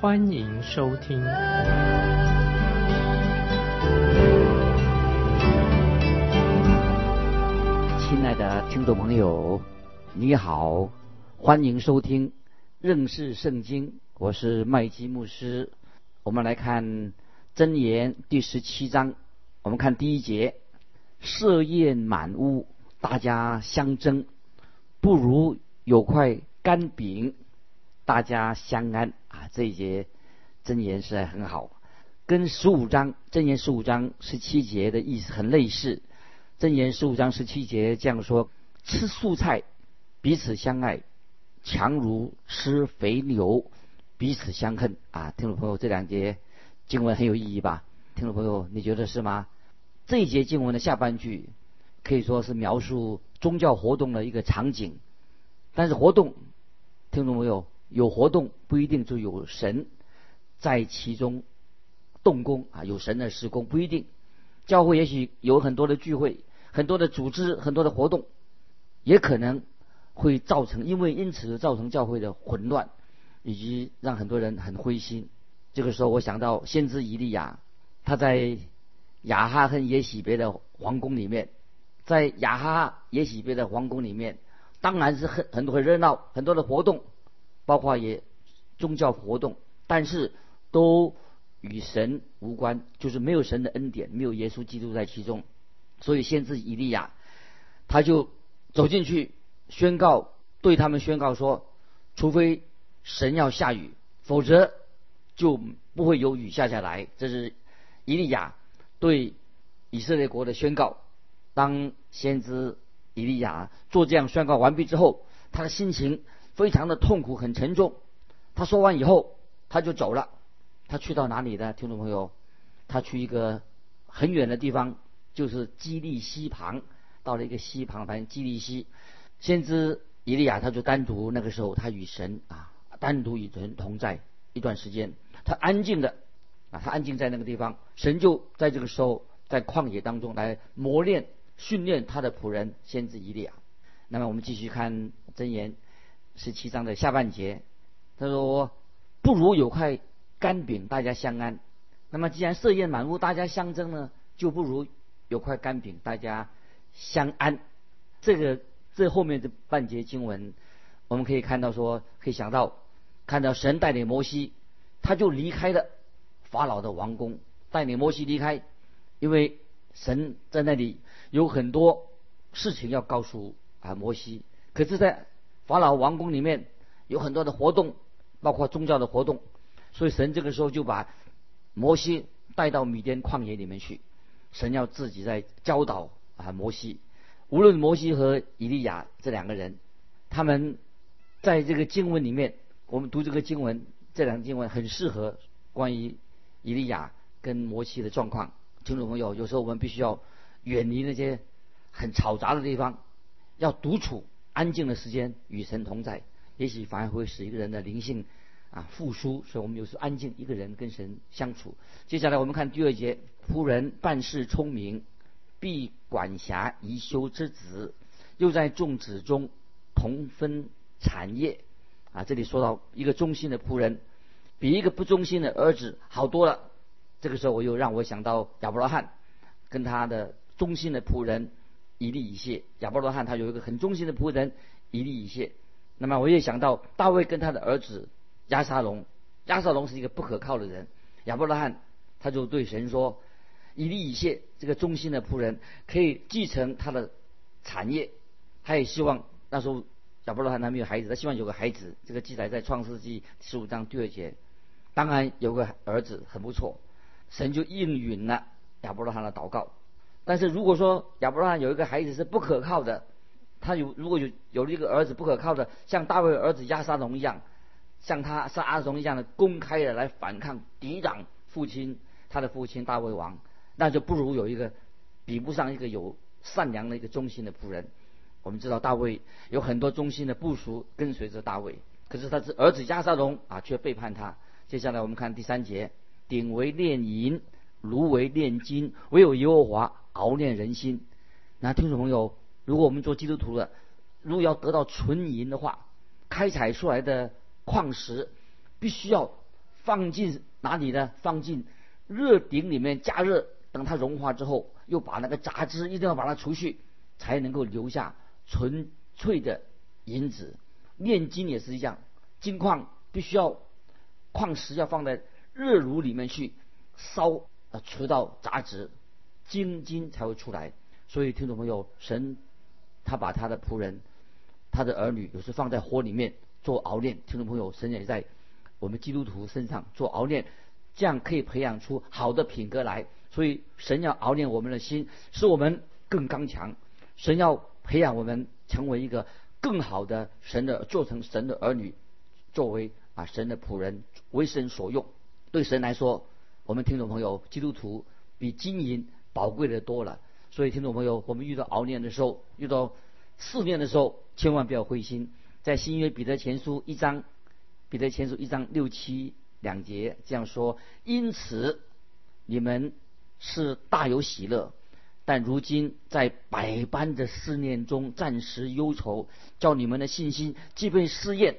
欢迎收听。亲爱的听众朋友，你好，欢迎收听认识圣经，我是麦基牧师。我们来看箴言第十七章，我们看第一节：设宴满屋，大家相争，不如有块干饼，大家相安啊！这一节箴言实在很好，跟十五章箴言十五章十七节的意思很类似。箴言十五章十七节这样说：吃素菜，彼此相爱，强如吃肥牛，彼此相恨啊！听众朋友，这两节经文很有意义吧？听众朋友，你觉得是吗？这一节经文的下半句可以说是描述宗教活动的一个场景，但是活动，听众朋友，有活动不一定就有神在其中动工啊，有神的施工不一定。教会也许有很多的聚会。很多的组织，很多的活动，也可能会造成，因为因此造成教会的混乱，以及让很多人很灰心。这个时候，我想到先知以利亚，他在亚哈和耶喜别的皇宫里面，在亚哈耶喜别的皇宫里面，当然是很很多很热闹，很多的活动，包括也宗教活动，但是都与神无关，就是没有神的恩典，没有耶稣基督在其中。所以，先知以利亚，他就走进去宣告，对他们宣告说：除非神要下雨，否则就不会有雨下下来。这是以利亚对以色列国的宣告。当先知以利亚做这样宣告完毕之后，他的心情非常的痛苦，很沉重。他说完以后，他就走了。他去到哪里呢？听众朋友，他去一个很远的地方。就是基利溪旁，到了一个溪旁，反正基利溪，先知以利亚他就单独那个时候，他与神啊单独与神同在一段时间，他安静的啊，他安静在那个地方，神就在这个时候在旷野当中来磨练训练他的仆人先知以利亚。那么我们继续看箴言十七章的下半节，他说：“不如有块干饼，大家相安。那么既然设宴满屋，大家相争呢，就不如。”有块干饼，大家相安。这个这后面的半节经文，我们可以看到说，可以想到看到神带领摩西，他就离开了法老的王宫，带领摩西离开，因为神在那里有很多事情要告诉啊摩西。可是，在法老王宫里面有很多的活动，包括宗教的活动，所以神这个时候就把摩西带到米甸旷野里面去。神要自己在教导啊摩西，无论摩西和以利亚这两个人，他们在这个经文里面，我们读这个经文，这两个经文很适合关于以利亚跟摩西的状况。听众朋友，有时候我们必须要远离那些很嘈杂的地方，要独处安静的时间与神同在，也许反而会使一个人的灵性。啊，复苏，所以我们有时安静一个人跟神相处。接下来我们看第二节，仆人办事聪明，必管辖宜修之子，又在众子中同分产业。啊，这里说到一个忠心的仆人，比一个不忠心的儿子好多了。这个时候我又让我想到亚伯拉罕跟他的忠心的仆人以利以谢。亚伯拉罕他有一个很忠心的仆人以利以谢。那么我也想到大卫跟他的儿子。亚沙龙，亚沙龙是一个不可靠的人。亚伯拉罕他就对神说：“以利以谢这个忠心的仆人可以继承他的产业。”他也希望那时候亚伯拉罕还没有孩子，他希望有个孩子。这个记载在创世纪十五章第二节。当然有个儿子很不错，神就应允了亚伯拉罕的祷告。但是如果说亚伯拉罕有一个孩子是不可靠的，他有如果有有了一个儿子不可靠的，像大卫儿子亚沙龙一样。像他是阿龙一样的公开的来反抗、抵挡父亲，他的父亲大卫王，那就不如有一个比不上一个有善良的一个忠心的仆人。我们知道大卫有很多忠心的部属跟随着大卫，可是他是儿子亚沙龙啊，却背叛他。接下来我们看第三节：鼎为炼银，炉为炼金，唯有耶和华熬炼人心。那听众朋友，如果我们做基督徒的，如果要得到纯银的话，开采出来的矿石必须要放进哪里呢？放进热鼎里面加热，等它融化之后，又把那个杂质一定要把它除去，才能够留下纯粹的银子。炼金也是一样，金矿必须要矿石要放在热炉里面去烧，啊，除掉杂质，金金才会出来。所以听众朋友，神他把他的仆人。他的儿女有时放在火里面做熬炼，听众朋友，神也在我们基督徒身上做熬炼，这样可以培养出好的品格来。所以神要熬炼我们的心，使我们更刚强。神要培养我们成为一个更好的神的，做成神的儿女，作为啊神的仆人，为神所用。对神来说，我们听众朋友，基督徒比金银宝贵的多了。所以听众朋友，我们遇到熬炼的时候，遇到。试炼的时候，千万不要灰心。在新约彼得前书一章，彼得前书一章六七两节这样说：因此你们是大有喜乐，但如今在百般的试炼中暂时忧愁，叫你们的信心既被试验，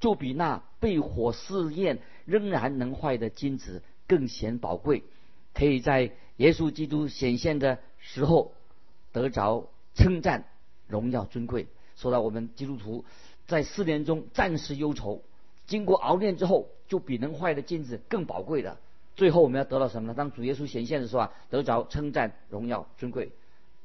就比那被火试验仍然能坏的金子更显宝贵，可以在耶稣基督显现的时候得着称赞。荣耀尊贵，说到我们基督徒在四年中暂时忧愁，经过熬炼之后，就比能坏的金子更宝贵的。最后我们要得到什么呢？当主耶稣显现的时候啊，得着称赞、荣耀、尊贵。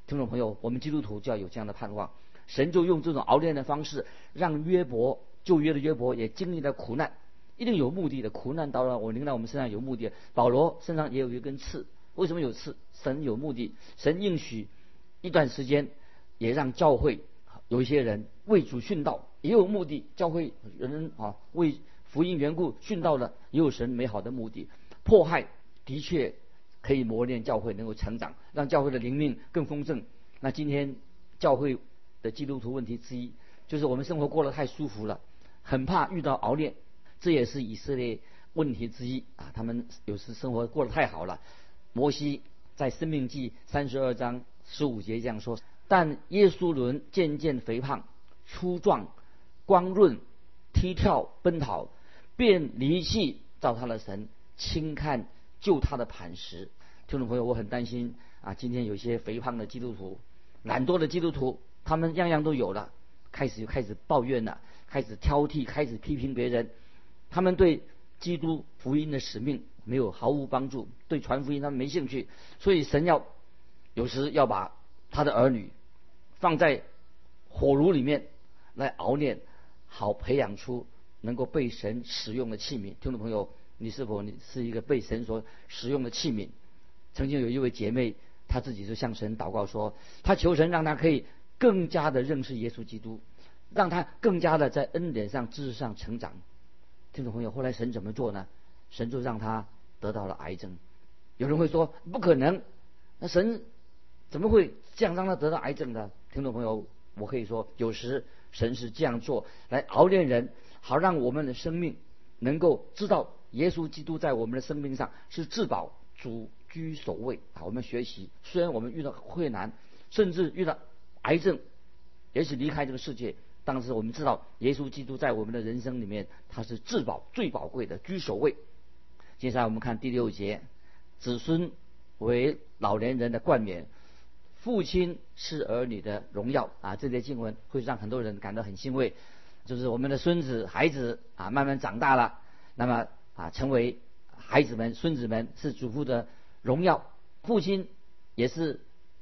听众朋友，我们基督徒就要有这样的盼望。神就用这种熬炼的方式，让约伯旧约的约伯也经历了苦难，一定有目的的。苦难到了我临到我们身上有目的。保罗身上也有一根刺，为什么有刺？神有目的，神应许一段时间。也让教会有一些人为主殉道，也有目的。教会人啊，为福音缘故殉道的，也有神美好的目的。迫害的确可以磨练教会，能够成长，让教会的灵命更丰盛。那今天教会的基督徒问题之一，就是我们生活过得太舒服了，很怕遇到熬炼。这也是以色列问题之一啊，他们有时生活过得太好了。摩西在生命记三十二章十五节这样说。但耶稣伦渐渐肥胖、粗壮、光润、踢跳、奔跑，便离弃造他的神，轻看救他的磐石。听众朋友，我很担心啊！今天有些肥胖的基督徒、懒惰的基督徒，他们样样都有了，开始就开始抱怨了，开始挑剔，开始批评别人。他们对基督福音的使命没有毫无帮助，对传福音他们没兴趣。所以神要有时要把。他的儿女放在火炉里面来熬炼，好培养出能够被神使用的器皿。听众朋友，你是否你是一个被神所使用的器皿？曾经有一位姐妹，她自己就向神祷告说，她求神让她可以更加的认识耶稣基督，让她更加的在恩典上、知识上成长。听众朋友，后来神怎么做呢？神就让她得到了癌症。有人会说不可能，那神。怎么会这样让他得到癌症呢？听众朋友，我可以说，有时神是这样做来熬炼人，好让我们的生命能够知道耶稣基督在我们的生命上是至宝，主居首位啊！我们学习，虽然我们遇到困难，甚至遇到癌症，也许离开这个世界，但是我们知道耶稣基督在我们的人生里面，他是至宝、最宝贵的，居首位。接下来我们看第六节，子孙为老年人的冠冕。父亲是儿女的荣耀啊！这些经文会让很多人感到很欣慰，就是我们的孙子、孩子啊，慢慢长大了，那么啊，成为孩子们、孙子们是祖父的荣耀，父亲也是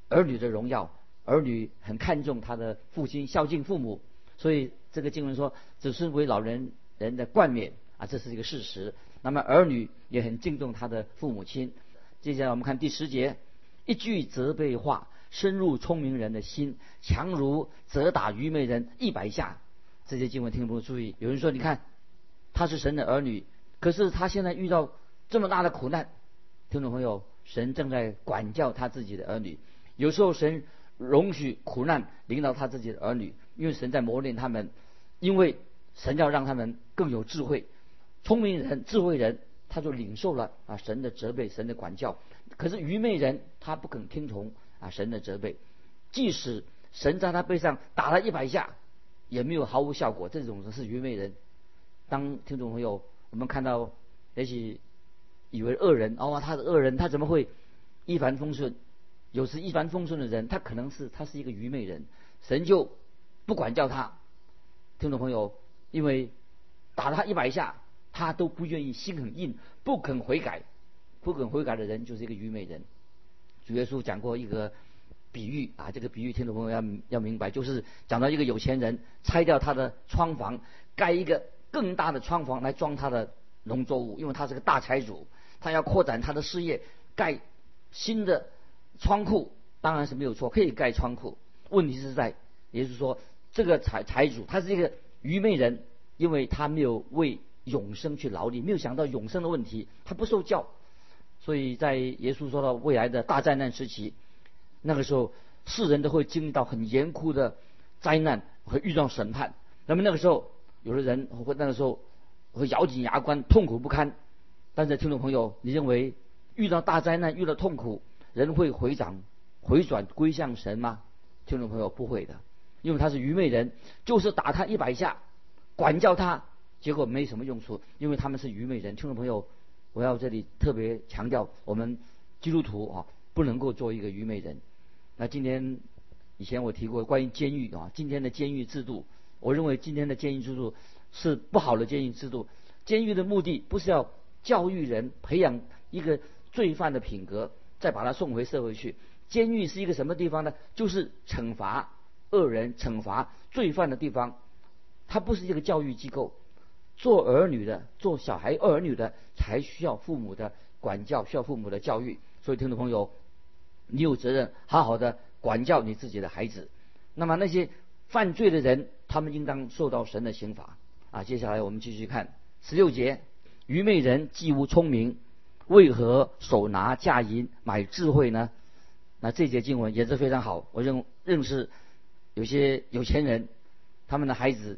儿女的荣耀，儿女很看重他的父亲，孝敬父母，所以这个经文说，子孙为老人人的冠冕啊，这是一个事实。那么儿女也很敬重他的父母亲。接下来我们看第十节，一句责备话。深入聪明人的心，强如责打愚昧人一百下。这些经文听不注意。有人说：“你看，他是神的儿女，可是他现在遇到这么大的苦难，听众朋友，神正在管教他自己的儿女。有时候神容许苦难领导他自己的儿女，因为神在磨练他们，因为神要让他们更有智慧。聪明人、智慧人，他就领受了啊神的责备、神的管教。可是愚昧人，他不肯听从啊神的责备，即使神在他背上打了一百下，也没有毫无效果。这种人是愚昧人。当听众朋友，我们看到也许以为恶人哦，他是恶人，他怎么会一帆风顺？有时一帆风顺的人，他可能是他是一个愚昧人，神就不管教他。听众朋友，因为打了他一百下。他都不愿意，心很硬，不肯悔改，不肯悔改的人就是一个愚昧人。主耶稣讲过一个比喻啊，这个比喻听众朋友要要明白，就是讲到一个有钱人拆掉他的窗房，盖一个更大的窗房来装他的农作物，因为他是个大财主，他要扩展他的事业，盖新的仓库当然是没有错，可以盖仓库。问题是在，也就是说，这个财财主他是一个愚昧人，因为他没有为永生去劳力，没有想到永生的问题，他不受教，所以在耶稣说到未来的大灾难时期，那个时候世人都会经历到很严酷的灾难，会遇到审判。那么那个时候，有的人会那个时候会咬紧牙关，痛苦不堪。但是听众朋友，你认为遇到大灾难、遇到痛苦，人会回转、回转归向神吗？听众朋友，不会的，因为他是愚昧人，就是打他一百下，管教他。结果没什么用处，因为他们是愚昧人。听众朋友，我要这里特别强调，我们基督徒啊，不能够做一个愚昧人。那今天以前我提过关于监狱啊，今天的监狱制度，我认为今天的监狱制度是不好的监狱制度。监狱的目的不是要教育人、培养一个罪犯的品格，再把他送回社会去。监狱是一个什么地方呢？就是惩罚恶人、惩罚罪犯的地方。它不是一个教育机构。做儿女的，做小孩儿女的，才需要父母的管教，需要父母的教育。所以，听众朋友，你有责任好好的管教你自己的孩子。那么，那些犯罪的人，他们应当受到神的刑罚。啊，接下来我们继续看十六节：愚昧人既无聪明，为何手拿价银买智慧呢？那这节经文也是非常好。我认认识有些有钱人，他们的孩子。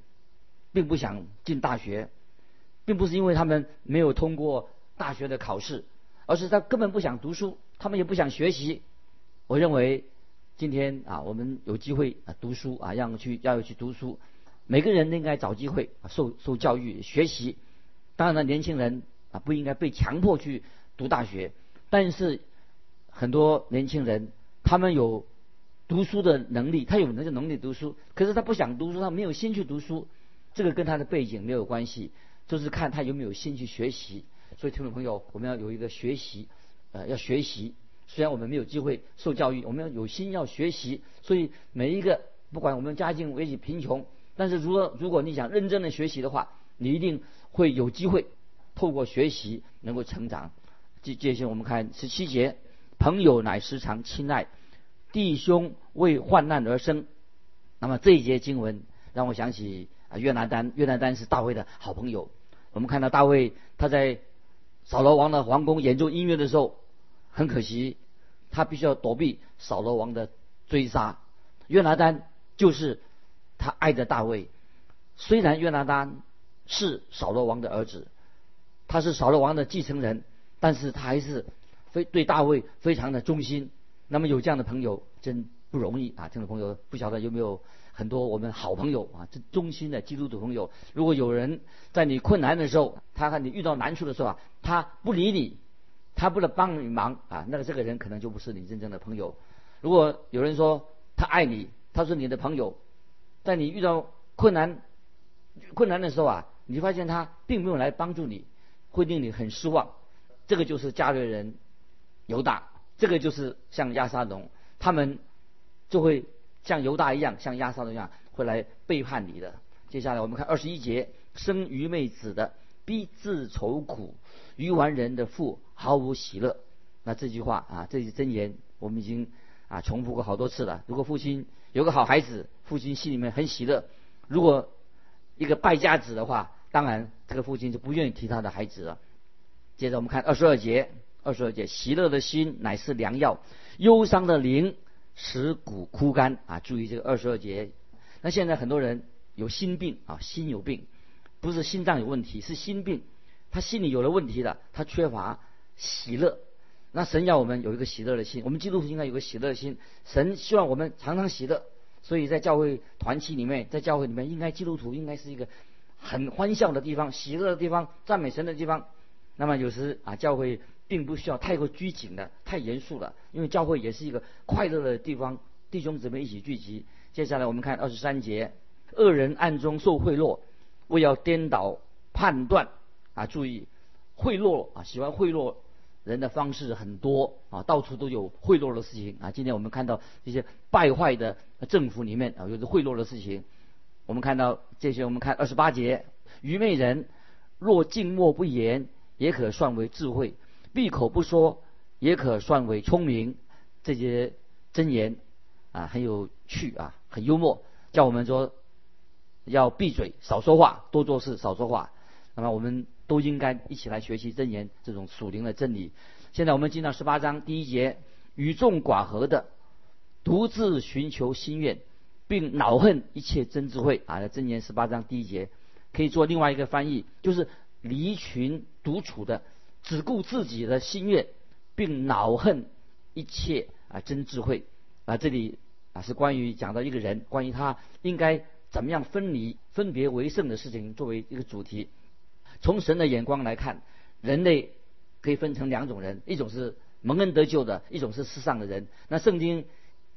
并不想进大学，并不是因为他们没有通过大学的考试，而是他根本不想读书，他们也不想学习。我认为今天啊，我们有机会啊读书啊，让去要去读书，每个人都应该找机会啊受受教育学习。当然，年轻人啊不应该被强迫去读大学，但是很多年轻人他们有读书的能力，他有那个能力读书，可是他不想读书，他没有心去读书。这个跟他的背景没有关系，就是看他有没有心去学习。所以，听众朋友，我们要有一个学习，呃，要学习。虽然我们没有机会受教育，我们要有心要学习。所以，每一个不管我们家境为贫穷，但是如果如果你想认真的学习的话，你一定会有机会透过学习能够成长。接接下来我们看十七节：朋友乃时常亲爱，弟兄为患难而生。那么这一节经文让我想起。啊约拿丹，约拿丹是大卫的好朋友。我们看到大卫他在扫罗王的皇宫演奏音乐的时候，很可惜，他必须要躲避扫罗王的追杀。约拿丹就是他爱的大卫。虽然约拿丹是扫罗王的儿子，他是扫罗王的继承人，但是他还是非对大卫非常的忠心。那么有这样的朋友真不容易啊！听众朋友不晓得有没有？很多我们好朋友啊，这忠心的基督徒朋友，如果有人在你困难的时候，他和你遇到难处的时候啊，他不理你，他不能帮你忙啊，那个这个人可能就不是你真正的朋友。如果有人说他爱你，他是你的朋友，在你遇到困难困难的时候啊，你发现他并没有来帮助你，会令你很失望。这个就是家里人犹大，这个就是像亚沙龙，他们就会。像犹大一样，像亚撒一样，会来背叛你的。接下来我们看二十一节：生愚昧子的必自愁苦，愚顽人的父毫无喜乐。那这句话啊，这句真言，我们已经啊重复过好多次了。如果父亲有个好孩子，父亲心里面很喜乐；如果一个败家子的话，当然这个父亲就不愿意提他的孩子了。接着我们看二十二节：二十二节，喜乐的心乃是良药，忧伤的灵使骨枯干啊。注意这个二十二节。那现在很多人有心病啊，心有病，不是心脏有问题，是心病，他心里有了问题的，他缺乏喜乐。那神要我们有一个喜乐的心，我们基督徒应该有个喜乐的心。神希望我们常常喜乐，所以在教会团契里面，在教会里面，应该基督徒应该是一个很欢笑的地方，喜乐的地方，赞美神的地方。那么有时啊，教会并不需要太过拘谨的、太严肃了，因为教会也是一个快乐的地方，弟兄姊妹一起聚集。接下来我们看二十三节，恶人暗中受贿赂，为要颠倒判断啊，注意贿赂啊，喜欢贿赂。人的方式很多啊，到处都有贿赂的事情啊。今天我们看到一些败坏的政府里面啊，有着贿赂的事情。我们看到这些，我们看二十八节，愚昧人若静默不言，也可算为智慧；闭口不说，也可算为聪明。这些真言啊，很有趣啊，很幽默，叫我们说要闭嘴，少说话，多做事，少说话。那么我们。都应该一起来学习真言这种属灵的真理。现在我们进到十八章第一节，与众寡合的，独自寻求心愿，并恼恨一切真智慧啊！真言十八章第一节可以做另外一个翻译，就是离群独处的，只顾自己的心愿，并恼恨一切啊真智慧啊！这里啊是关于讲到一个人，关于他应该怎么样分离、分别为圣的事情作为一个主题。从神的眼光来看，人类可以分成两种人，一种是蒙恩得救的，一种是世上的人。那圣经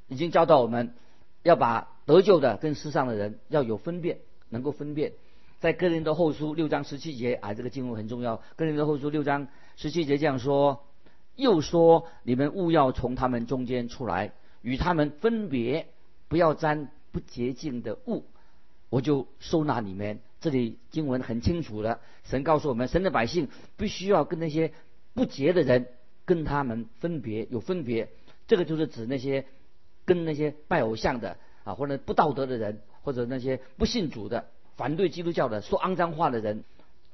已经教导我们，要把得救的跟世上的人要有分辨，能够分辨。在哥林多后书六章十七节啊，这个经文很重要。哥林多后书六章十七节这样说：又说你们务要从他们中间出来，与他们分别，不要沾不洁净的物，我就收纳你们。这里经文很清楚的，神告诉我们，神的百姓必须要跟那些不洁的人跟他们分别，有分别。这个就是指那些跟那些拜偶像的啊，或者不道德的人，或者那些不信主的、反对基督教的、说肮脏话的人，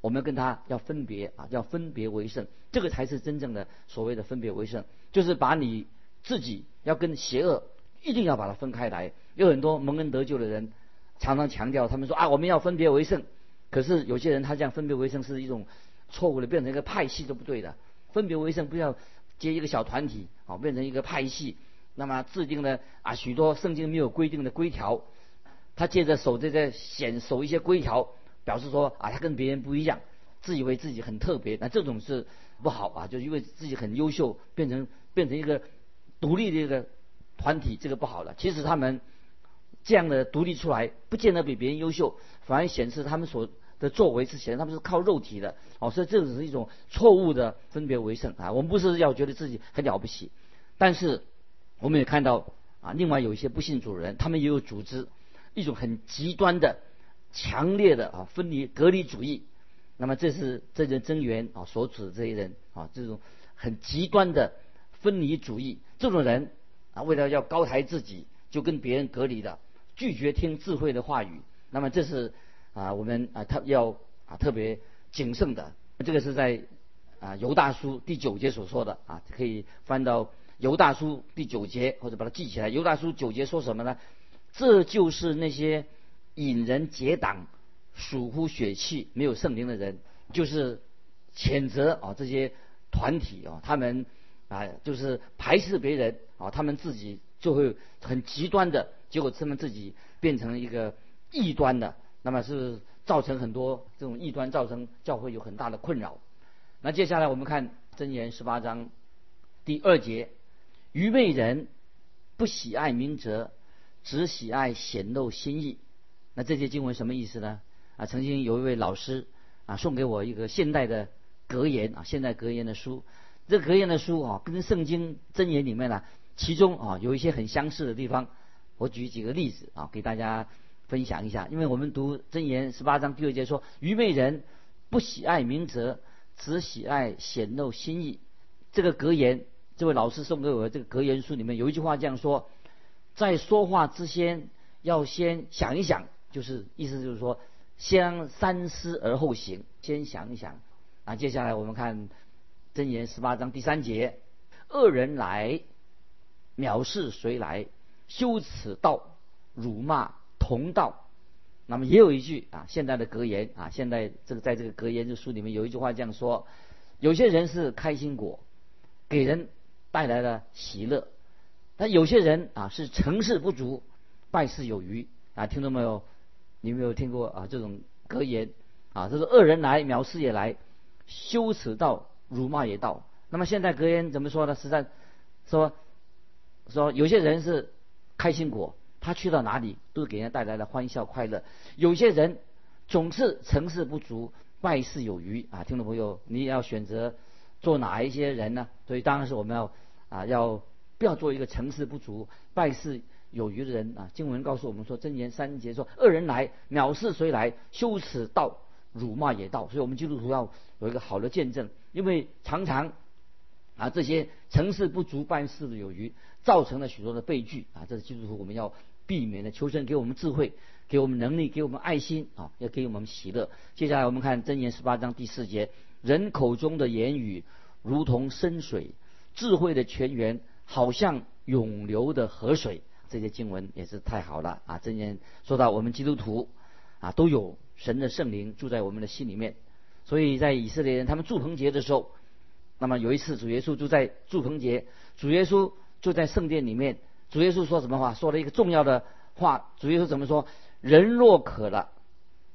我们跟他要分别啊，要分别为圣。这个才是真正的所谓的分别为圣，就是把你自己要跟邪恶一定要把它分开来。有很多蒙恩得救的人。常常强调，他们说啊，我们要分别为圣。可是有些人他这样分别为圣是一种错误的，变成一个派系都不对的。分别为圣不要接一个小团体，啊，变成一个派系。那么制定了啊许多圣经没有规定的规条，他借着守这个显守一些规条，表示说啊他跟别人不一样，自以为自己很特别。那这种是不好啊，就是因为自己很优秀，变成变成一个独立的一个团体，这个不好的。其实他们。这样的独立出来，不见得比别人优秀，反而显示他们所的作为是显示他们是靠肉体的哦，所以这只是一种错误的分别为胜啊。我们不是要觉得自己很了不起，但是我们也看到啊，另外有一些不信主人，他们也有组织一种很极端的、强烈的啊分离隔离主义。那么这是这些真源啊所指的这些人啊，这种很极端的分离主义，这种人啊，为了要高抬自己，就跟别人隔离的。拒绝听智慧的话语，那么这是啊，我们啊，他要啊特别谨慎的。这个是在啊犹大书第九节所说的啊，可以翻到犹大书第九节，或者把它记起来。犹大书九节说什么呢？这就是那些引人结党、属乎血气、没有圣灵的人，就是谴责啊这些团体啊，他们啊就是排斥别人啊，他们自己就会很极端的。结果他们自己变成一个异端的，那么是造成很多这种异端，造成教会有很大的困扰。那接下来我们看箴言十八章第二节：愚昧人不喜爱明哲，只喜爱显露心意。那这些经文什么意思呢？啊，曾经有一位老师啊送给我一个现代的格言啊，现代格言的书。这格言的书啊，跟圣经箴言里面呢，其中啊有一些很相似的地方。我举几个例子啊，给大家分享一下。因为我们读箴言十八章第二节说：“愚昧人不喜爱明哲，只喜爱显露心意。”这个格言，这位老师送给我的这个格言书里面有一句话这样说：“在说话之前，要先想一想，就是意思就是说，先三思而后行，先想一想。”啊，接下来我们看箴言十八章第三节：恶人来，藐视谁来？羞耻道，辱骂同道。那么也有一句啊，现在的格言啊，现在这个在这个格言这书里面有一句话这样说：有些人是开心果，给人带来了喜乐；那有些人啊是成事不足，败事有余啊。听到没有？你有没有听过啊这种格言啊？这是恶人来，藐视也来，羞耻到，辱骂也到。那么现在格言怎么说呢？实在说说有些人是。开心果，他去到哪里都给人带来了欢笑快乐。有些人总是成事不足，败事有余啊！听众朋友，你要选择做哪一些人呢？所以当然是我们要啊，要不要做一个成事不足、败事有余的人啊？经文告诉我们说，箴言三节说：恶人来，藐视谁来？羞耻到，辱骂也到。所以我们基督徒要有一个好的见证，因为常常。啊，这些成事不足、败事的有余，造成了许多的悲剧啊！这是基督徒我们要避免的。求神给我们智慧，给我们能力，给我们爱心啊，要给我们喜乐。接下来我们看箴言十八章第四节：人口中的言语如同深水，智慧的泉源好像永流的河水。这些经文也是太好了啊！箴言说到我们基督徒啊，都有神的圣灵住在我们的心里面，所以在以色列人他们祝棚节的时候。那么有一次，主耶稣就在祝棚节，主耶稣就在圣殿里面。主耶稣说什么话？说了一个重要的话。主耶稣怎么说？人若渴了，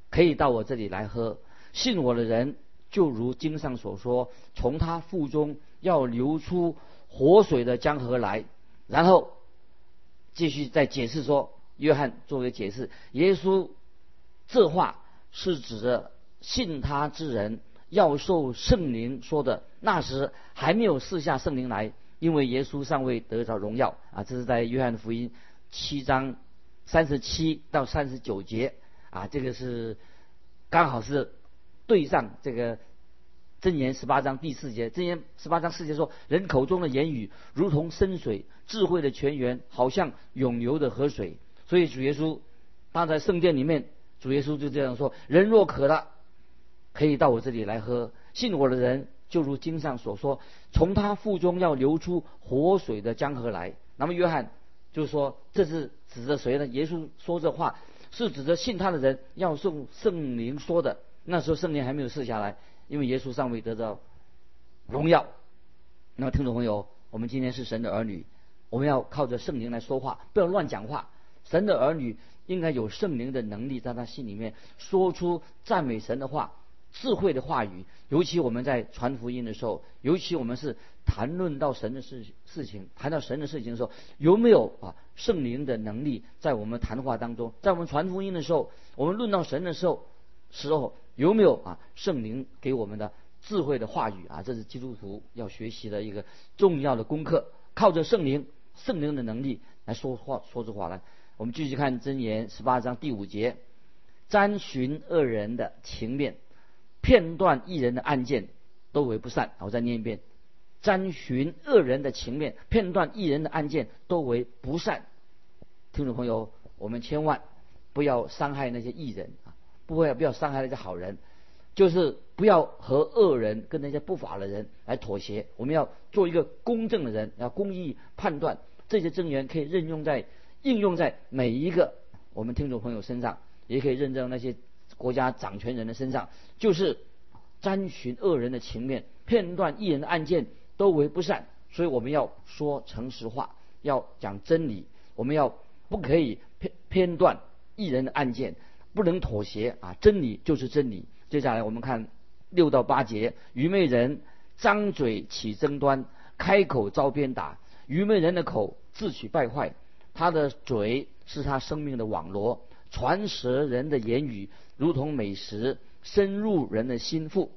可以到我这里来喝。信我的人，就如经上所说，从他腹中要流出活水的江河来。然后继续再解释说，约翰作为解释，耶稣这话是指着信他之人。要受圣灵说的，那时还没有赐下圣灵来，因为耶稣尚未得着荣耀啊！这是在约翰福音七章三十七到三十九节啊，这个是刚好是对上这个箴言十八章第四节。箴言十八章四节说：人口中的言语如同深水，智慧的泉源好像永流的河水。所以主耶稣他在圣殿里面，主耶稣就这样说：人若渴了。可以到我这里来喝，信我的人就如经上所说，从他腹中要流出活水的江河来。那么约翰就说，这是指着谁呢？耶稣说这话是指着信他的人要送圣灵说的。那时候圣灵还没有赐下来，因为耶稣尚未得到荣耀。那么听众朋友，我们今天是神的儿女，我们要靠着圣灵来说话，不要乱讲话。神的儿女应该有圣灵的能力，在他心里面说出赞美神的话。智慧的话语，尤其我们在传福音的时候，尤其我们是谈论到神的事事情，谈到神的事情的时候，有没有啊圣灵的能力在我们谈话当中？在我们传福音的时候，我们论到神的时候，时候有没有啊圣灵给我们的智慧的话语啊？这是基督徒要学习的一个重要的功课。靠着圣灵，圣灵的能力来说话，说出话来。我们继续看箴言十八章第五节：沾寻恶人的情面。片段一人的案件都为不善。我再念一遍：沾寻恶人的情面，片段一人的案件都为不善。听众朋友，我们千万不要伤害那些艺人，不会不要伤害那些好人，就是不要和恶人跟那些不法的人来妥协。我们要做一个公正的人，要公义判断。这些证言可以任用在应用在每一个我们听众朋友身上，也可以认证那些。国家掌权人的身上，就是沾寻恶人的情面，片段一人的案件都为不善，所以我们要说诚实话，要讲真理，我们要不可以片片段一人的案件，不能妥协啊！真理就是真理。接下来我们看六到八节，愚昧人张嘴起争端，开口遭鞭打。愚昧人的口自取败坏，他的嘴是他生命的网罗，传舌人的言语。如同美食深入人的心腹，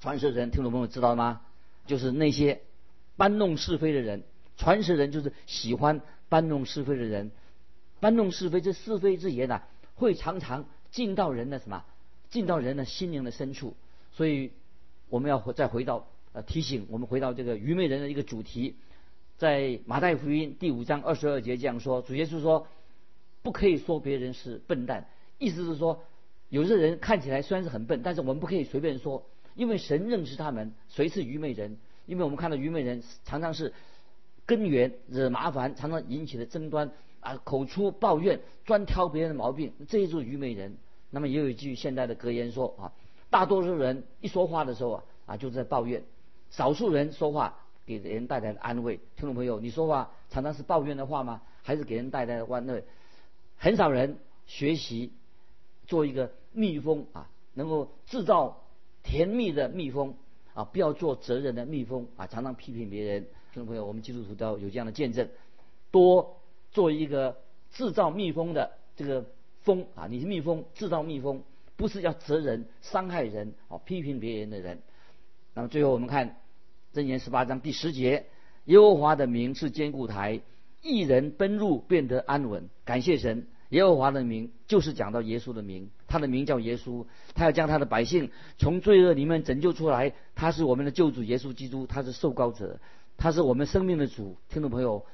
传舌人听众朋友知道吗？就是那些搬弄是非的人。传舌人就是喜欢搬弄是非的人，搬弄是非这是非之言呐，会常常进到人的什么？进到人的心灵的深处。所以我们要再回到呃提醒我们回到这个愚昧人的一个主题，在马太福音第五章二十二节这样说：主耶稣说，不可以说别人是笨蛋，意思是说。有些人看起来虽然是很笨，但是我们不可以随便说。因为神认识他们。谁是愚昧人？因为我们看到愚昧人常常是根源惹麻烦，常常引起的争端啊，口出抱怨，专挑别人的毛病，这就是愚昧人。那么也有一句现代的格言说啊，大多数人一说话的时候啊啊就在抱怨，少数人说话给人带来的安慰。听众朋友，你说话常常是抱怨的话吗？还是给人带来的安慰？很少人学习做一个蜜蜂啊，能够制造甜蜜的蜜蜂啊，不要做责任的蜜蜂啊，常常批评别人。听众朋友，我们基督徒都要有这样的见证，多做一个制造蜜蜂的这个蜂啊，你是蜜蜂制造蜜蜂，不是要责人、伤害人哦，批评别人的人。那么最后我们看箴言十八章第十节，耶和华的名是坚固台。一人奔入，变得安稳。感谢神，耶和华的名就是讲到耶稣的名，他的名叫耶稣，他要将他的百姓从罪恶里面拯救出来。他是我们的救主耶稣基督，他是受膏者，他是我们生命的主。听众朋友，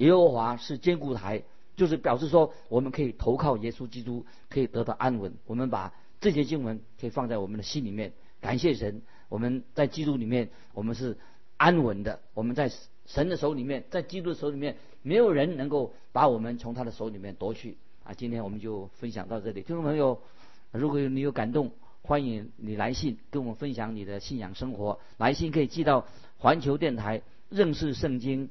耶和华是坚固台，就是表示说我们可以投靠耶稣基督，可以得到安稳。我们把这些经文可以放在我们的心里面，感谢神，我们在基督里面我们是安稳的，我们在。神的手里面，在基督的手里面，没有人能够把我们从他的手里面夺去啊！今天我们就分享到这里，听众朋友，如果你有感动，欢迎你来信跟我们分享你的信仰生活。来信可以寄到环球电台认识圣经